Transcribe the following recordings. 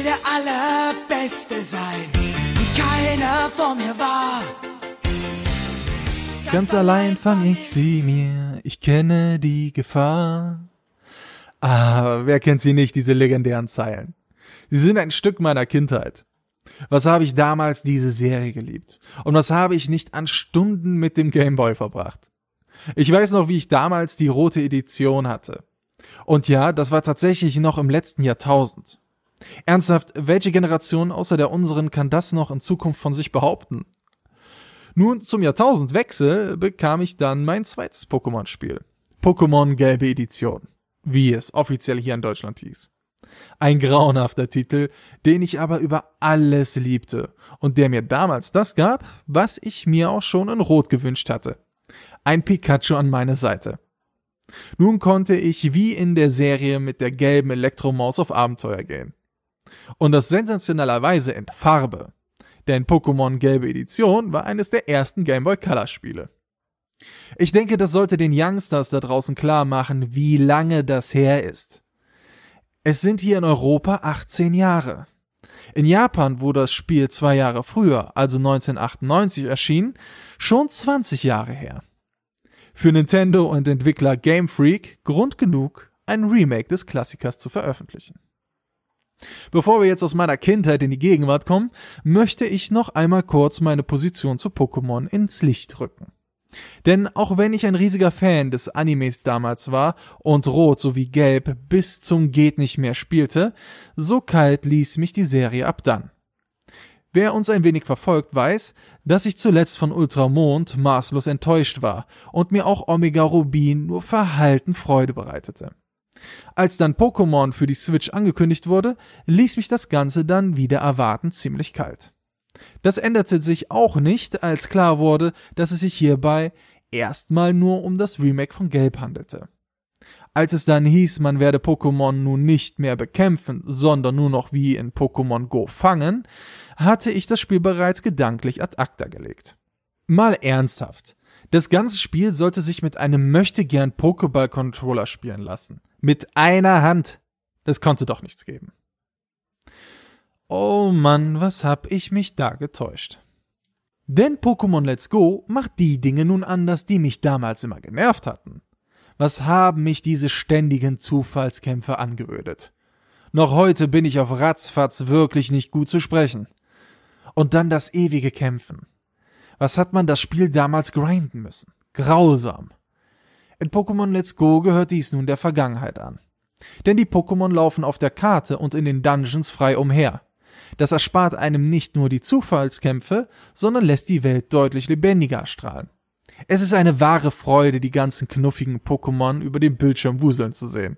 will der Allerbeste sein, wie keiner vor mir war. Ganz allein fang ich sie mir, ich kenne die Gefahr. Ah, wer kennt sie nicht, diese legendären Zeilen? Sie sind ein Stück meiner Kindheit. Was habe ich damals diese Serie geliebt? Und was habe ich nicht an Stunden mit dem Gameboy verbracht? Ich weiß noch, wie ich damals die rote Edition hatte. Und ja, das war tatsächlich noch im letzten Jahrtausend. Ernsthaft, welche Generation außer der unseren kann das noch in Zukunft von sich behaupten? Nun, zum Jahrtausendwechsel bekam ich dann mein zweites Pokémon-Spiel. Pokémon Gelbe Edition. Wie es offiziell hier in Deutschland hieß. Ein grauenhafter Titel, den ich aber über alles liebte und der mir damals das gab, was ich mir auch schon in Rot gewünscht hatte. Ein Pikachu an meine Seite. Nun konnte ich wie in der Serie mit der gelben Elektromaus auf Abenteuer gehen. Und das sensationellerweise in Farbe. Denn Pokémon Gelbe Edition war eines der ersten Game Boy Color Spiele. Ich denke, das sollte den Youngsters da draußen klar machen, wie lange das her ist. Es sind hier in Europa 18 Jahre. In Japan, wo das Spiel zwei Jahre früher, also 1998 erschien, schon 20 Jahre her. Für Nintendo und Entwickler Game Freak Grund genug, ein Remake des Klassikers zu veröffentlichen. Bevor wir jetzt aus meiner Kindheit in die Gegenwart kommen, möchte ich noch einmal kurz meine Position zu Pokémon ins Licht rücken. Denn auch wenn ich ein riesiger Fan des Animes damals war und Rot sowie Gelb bis zum geht nicht mehr spielte, so kalt ließ mich die Serie ab dann. Wer uns ein wenig verfolgt, weiß, dass ich zuletzt von Ultramond maßlos enttäuscht war und mir auch Omega Rubin nur verhalten Freude bereitete. Als dann Pokémon für die Switch angekündigt wurde, ließ mich das Ganze dann wieder erwarten ziemlich kalt. Das änderte sich auch nicht, als klar wurde, dass es sich hierbei erstmal nur um das Remake von Gelb handelte. Als es dann hieß, man werde Pokémon nun nicht mehr bekämpfen, sondern nur noch wie in Pokémon Go fangen, hatte ich das Spiel bereits gedanklich ad acta gelegt. Mal ernsthaft. Das ganze Spiel sollte sich mit einem möchtegern Pokéball-Controller spielen lassen. Mit einer Hand. Das konnte doch nichts geben. Oh Mann, was hab ich mich da getäuscht. Denn Pokémon Let's Go macht die Dinge nun anders, die mich damals immer genervt hatten. Was haben mich diese ständigen Zufallskämpfe angeödet? Noch heute bin ich auf Ratzfatz wirklich nicht gut zu sprechen. Und dann das ewige Kämpfen. Was hat man das Spiel damals grinden müssen? Grausam. In Pokémon Let's Go gehört dies nun der Vergangenheit an. Denn die Pokémon laufen auf der Karte und in den Dungeons frei umher. Das erspart einem nicht nur die Zufallskämpfe, sondern lässt die Welt deutlich lebendiger strahlen. Es ist eine wahre Freude, die ganzen knuffigen Pokémon über dem Bildschirm wuseln zu sehen.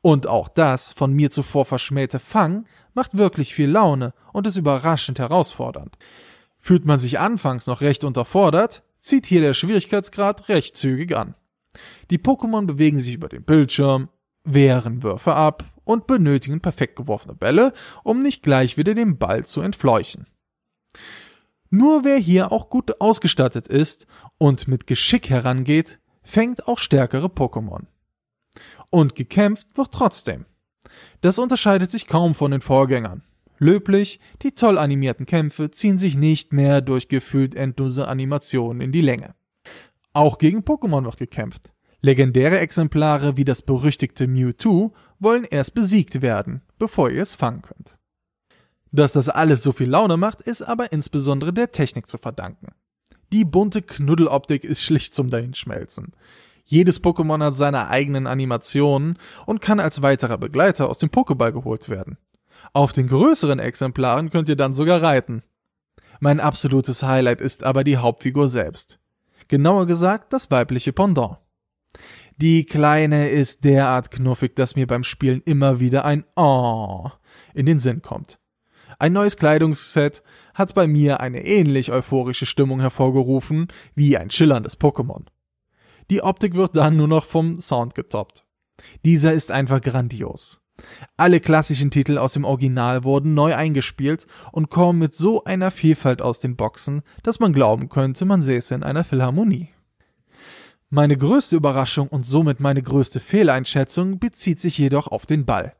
Und auch das von mir zuvor verschmähte Fang macht wirklich viel Laune und ist überraschend herausfordernd. Fühlt man sich anfangs noch recht unterfordert, zieht hier der Schwierigkeitsgrad recht zügig an. Die Pokémon bewegen sich über den Bildschirm, wehren Würfe ab und benötigen perfekt geworfene Bälle, um nicht gleich wieder den Ball zu entfleuchen. Nur wer hier auch gut ausgestattet ist und mit Geschick herangeht, fängt auch stärkere Pokémon. Und gekämpft wird trotzdem. Das unterscheidet sich kaum von den Vorgängern. Löblich, die toll animierten Kämpfe ziehen sich nicht mehr durch gefühlt endlose Animationen in die Länge. Auch gegen Pokémon wird gekämpft. Legendäre Exemplare wie das berüchtigte Mewtwo wollen erst besiegt werden, bevor ihr es fangen könnt. Dass das alles so viel Laune macht, ist aber insbesondere der Technik zu verdanken. Die bunte Knuddeloptik ist schlicht zum Dahinschmelzen. Jedes Pokémon hat seine eigenen Animationen und kann als weiterer Begleiter aus dem Pokéball geholt werden. Auf den größeren Exemplaren könnt ihr dann sogar reiten. Mein absolutes Highlight ist aber die Hauptfigur selbst genauer gesagt das weibliche Pendant. Die Kleine ist derart knuffig, dass mir beim Spielen immer wieder ein Oh in den Sinn kommt. Ein neues Kleidungsset hat bei mir eine ähnlich euphorische Stimmung hervorgerufen wie ein schillerndes Pokémon. Die Optik wird dann nur noch vom Sound getoppt. Dieser ist einfach grandios. Alle klassischen Titel aus dem Original wurden neu eingespielt und kommen mit so einer Vielfalt aus den Boxen, dass man glauben könnte, man säße in einer Philharmonie. Meine größte Überraschung und somit meine größte Fehleinschätzung bezieht sich jedoch auf den Ball.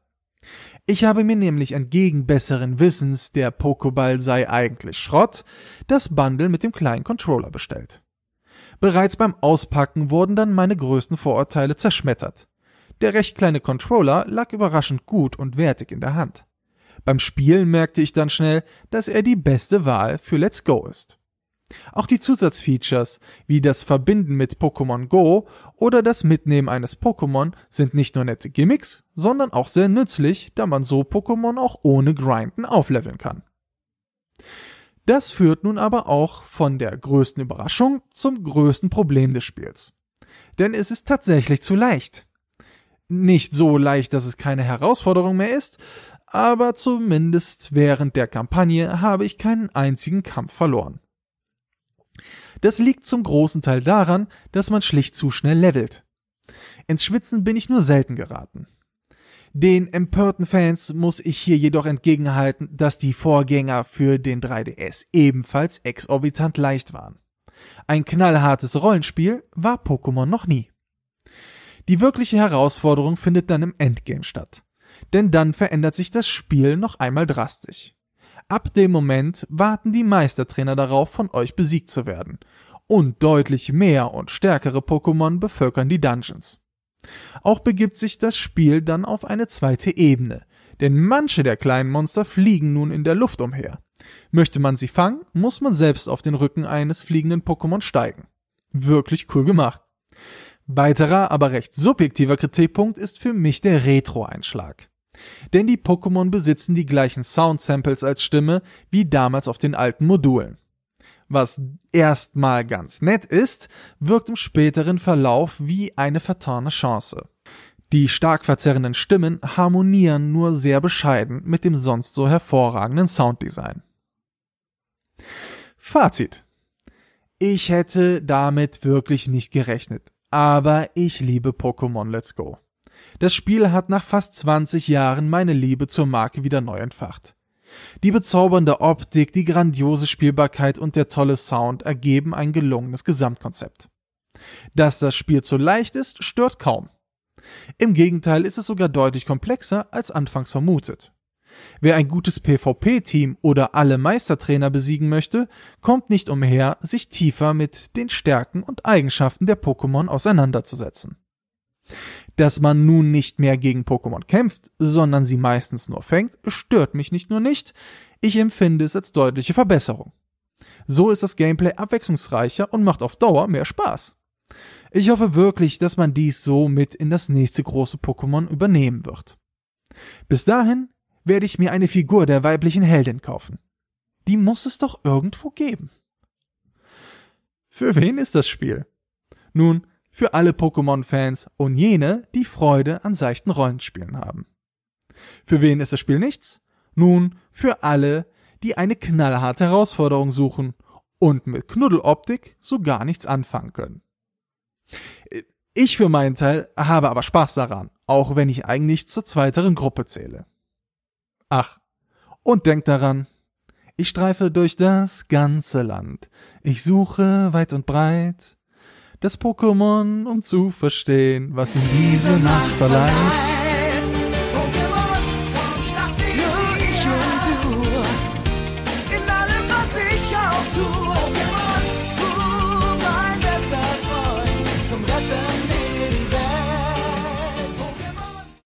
Ich habe mir nämlich entgegen besseren Wissens, der Pokéball sei eigentlich Schrott, das Bundle mit dem kleinen Controller bestellt. Bereits beim Auspacken wurden dann meine größten Vorurteile zerschmettert. Der recht kleine Controller lag überraschend gut und wertig in der Hand. Beim Spielen merkte ich dann schnell, dass er die beste Wahl für Let's Go ist. Auch die Zusatzfeatures wie das Verbinden mit Pokémon Go oder das Mitnehmen eines Pokémon sind nicht nur nette Gimmicks, sondern auch sehr nützlich, da man so Pokémon auch ohne Grinden aufleveln kann. Das führt nun aber auch von der größten Überraschung zum größten Problem des Spiels. Denn es ist tatsächlich zu leicht. Nicht so leicht, dass es keine Herausforderung mehr ist, aber zumindest während der Kampagne habe ich keinen einzigen Kampf verloren. Das liegt zum großen Teil daran, dass man schlicht zu schnell levelt. Ins Schwitzen bin ich nur selten geraten. Den empörten Fans muss ich hier jedoch entgegenhalten, dass die Vorgänger für den 3DS ebenfalls exorbitant leicht waren. Ein knallhartes Rollenspiel war Pokémon noch nie. Die wirkliche Herausforderung findet dann im Endgame statt. Denn dann verändert sich das Spiel noch einmal drastisch. Ab dem Moment warten die Meistertrainer darauf, von euch besiegt zu werden. Und deutlich mehr und stärkere Pokémon bevölkern die Dungeons. Auch begibt sich das Spiel dann auf eine zweite Ebene, denn manche der kleinen Monster fliegen nun in der Luft umher. Möchte man sie fangen, muss man selbst auf den Rücken eines fliegenden Pokémon steigen. Wirklich cool gemacht. Weiterer, aber recht subjektiver Kritikpunkt ist für mich der Retro-Einschlag. Denn die Pokémon besitzen die gleichen Sound-Samples als Stimme wie damals auf den alten Modulen. Was erstmal ganz nett ist, wirkt im späteren Verlauf wie eine vertane Chance. Die stark verzerrenden Stimmen harmonieren nur sehr bescheiden mit dem sonst so hervorragenden Sounddesign. Fazit. Ich hätte damit wirklich nicht gerechnet, aber ich liebe Pokémon Let's Go. Das Spiel hat nach fast 20 Jahren meine Liebe zur Marke wieder neu entfacht. Die bezaubernde Optik, die grandiose Spielbarkeit und der tolle Sound ergeben ein gelungenes Gesamtkonzept. Dass das Spiel zu leicht ist, stört kaum. Im Gegenteil ist es sogar deutlich komplexer als anfangs vermutet. Wer ein gutes PvP-Team oder alle Meistertrainer besiegen möchte, kommt nicht umher, sich tiefer mit den Stärken und Eigenschaften der Pokémon auseinanderzusetzen. Dass man nun nicht mehr gegen Pokémon kämpft, sondern sie meistens nur fängt, stört mich nicht nur nicht, ich empfinde es als deutliche Verbesserung. So ist das Gameplay abwechslungsreicher und macht auf Dauer mehr Spaß. Ich hoffe wirklich, dass man dies so mit in das nächste große Pokémon übernehmen wird. Bis dahin werde ich mir eine Figur der weiblichen Heldin kaufen. Die muss es doch irgendwo geben. Für wen ist das Spiel? Nun, für alle Pokémon-Fans und jene, die Freude an seichten Rollenspielen haben. Für wen ist das Spiel nichts? Nun, für alle, die eine knallharte Herausforderung suchen und mit Knuddeloptik so gar nichts anfangen können. Ich für meinen Teil habe aber Spaß daran, auch wenn ich eigentlich zur zweiteren Gruppe zähle. Ach, und denkt daran, ich streife durch das ganze Land. Ich suche weit und breit das Pokémon, um zu verstehen, was ihm diese Macht verleiht.